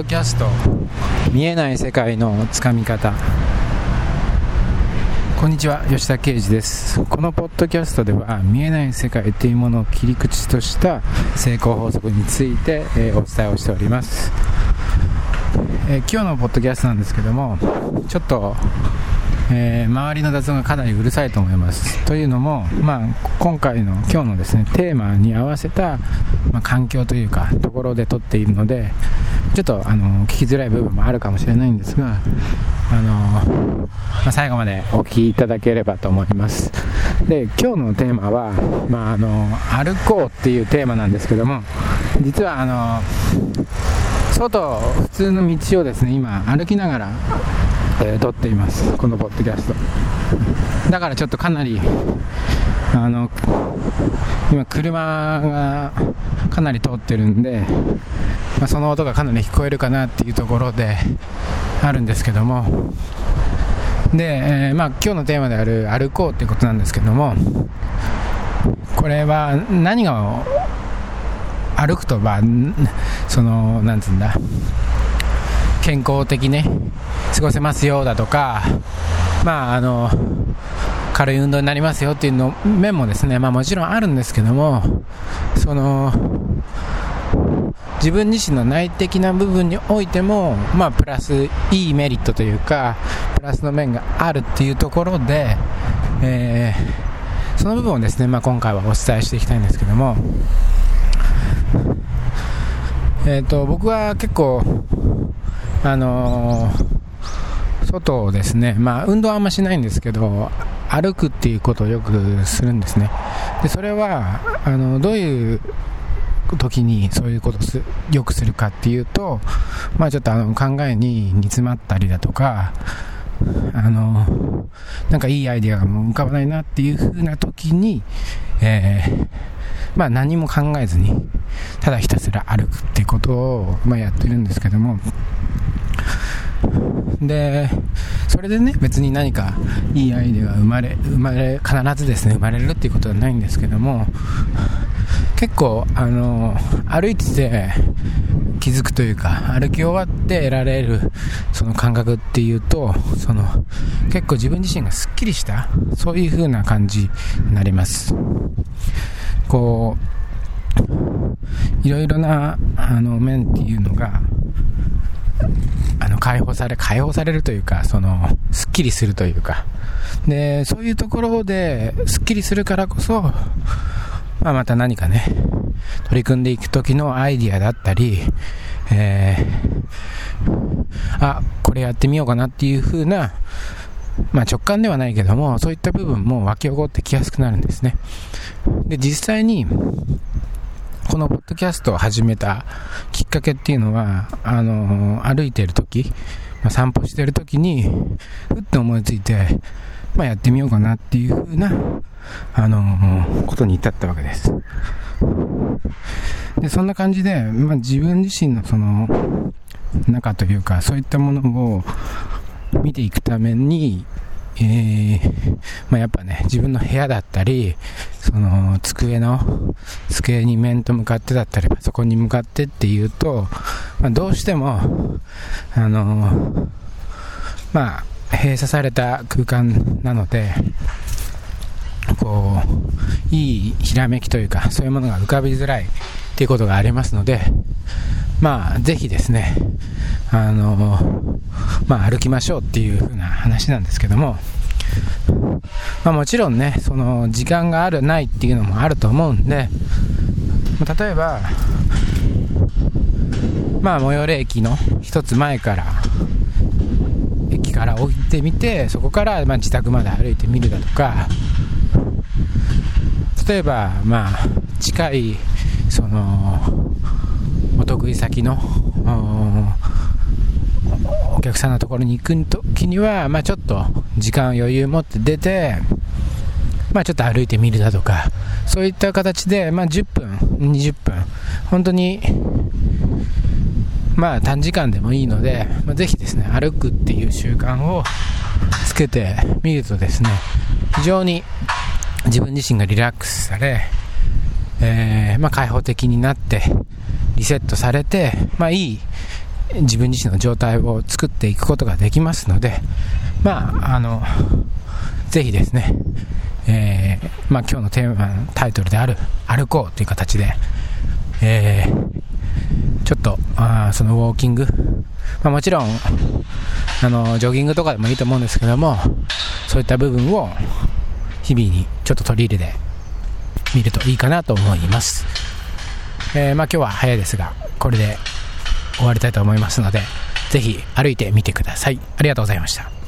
ドキャスト。見えない世界のつかみ方。こんにちは吉田啓二です。このポッドキャストでは見えない世界というものを切り口とした成功法則について、えー、お伝えをしております、えー、今日のポッドキャストなんですけどもちょっとえー、周りの雑音がかなりうるさいと思います。というのも、まあ、今回の今日のですねテーマに合わせた、まあ、環境というかところで撮っているのでちょっとあの聞きづらい部分もあるかもしれないんですが、あのまあ、最後までお聞きいただければと思います。で今日のテーマは、まあ、あの歩こうっていうテーマなんですけども実はあの外普通の道をですね今歩きながらえー、撮っています。このポッドキャスト。だからちょっとかなりあの今車がかなり通ってるんで、まあ、その音がかなり聞こえるかなっていうところであるんですけども。で、えー、まあ、今日のテーマである歩こうっていうことなんですけどもこれは何が歩くとまあそのなんつうんだ？健康的ね過ごせますよだとかまああの軽い運動になりますよっていうの面もですねまあもちろんあるんですけどもその自分自身の内的な部分においても、まあ、プラスいいメリットというかプラスの面があるっていうところで、えー、その部分をですね、まあ、今回はお伝えしていきたいんですけども、えーと僕は結構あのー、外をですね、まあ、運動はあんましないんですけど、歩くっていうことをよくするんですね。で、それは、あの、どういう時にそういうことをすよくするかっていうと、まあちょっとあの考えに煮詰まったりだとか、あの、なんかいいアイデアがもう浮かばないなっていう風な時に、えー、まあ何も考えずに、ただひたすら歩くっていうことを、まあ、やってるんですけども、で、それでね、別に何かいいアイデアが生まれ、生まれ、必ずですね、生まれるっていうことはないんですけども、結構、あの、歩いてて気づくというか、歩き終わって得られる、その感覚っていうと、その、結構自分自身がスッキリした、そういう風な感じになります。こう、いろいろな、あの、面っていうのが、あの、解放され、解放されるというか、その、スッキリするというか、で、そういうところで、スッキリするからこそ、まあ、また何かね、取り組んでいく時のアイディアだったり、えー、あ、これやってみようかなっていう風な、まあ直感ではないけども、そういった部分も湧き起こってきやすくなるんですね。で、実際に、このポッドキャストを始めたきっかけっていうのは、あのー、歩いてる時、まあ、散歩してる時に、ふって思いついて、まあ、やってみようかなっていう風な、あのー、ことに至ったわけです。で、そんな感じで、まあ、自分自身のその、中というか、そういったものを見ていくために、えー、まあ、やっぱね、自分の部屋だったり、その、机の、机に面と向かってだったり、パソコンに向かってっていうと、まあ、どうしても、あのまあ、閉鎖された空間なので、こう、いいひらめきというか、そういうものが浮かびづらいっていうことがありますので、まあ、ぜひですね、あの、まあ、歩きましょうっていう風な話なんですけども、まあ、もちろんね、その、時間がある、ないっていうのもあると思うんで、例えば、まあ、最寄り駅の一つ前から、駅から降りてみて、そこから、ま自宅まで歩いてみるだとか、例えば、まあ、近い、その、お得意先のお客さんのところに行く時には、まあ、ちょっと時間余裕持って出て、まあ、ちょっと歩いてみるだとかそういった形で、まあ、10分20分本当にまあ短時間でもいいので、まあ、ぜひですね歩くっていう習慣をつけてみるとですね非常に自分自身がリラックスされ、えー、まあ、開放的になってリセットされて、まあ、いい自分自身の状態を作っていくことができますので、まあ、あの、ぜひですね、えー、まあ、今日のテーマ、タイトルである、歩こうという形で、えー、ちょっと、あそのウォーキング、まあ、もちろん、あの、ジョギングとかでもいいと思うんですけども、そういった部分を日々にちょっと取り入れて見るといいかなと思います。えー、まあ、今日は早いですが、これで終わりたいと思いますので、ぜひ歩いてみてください。ありがとうございました。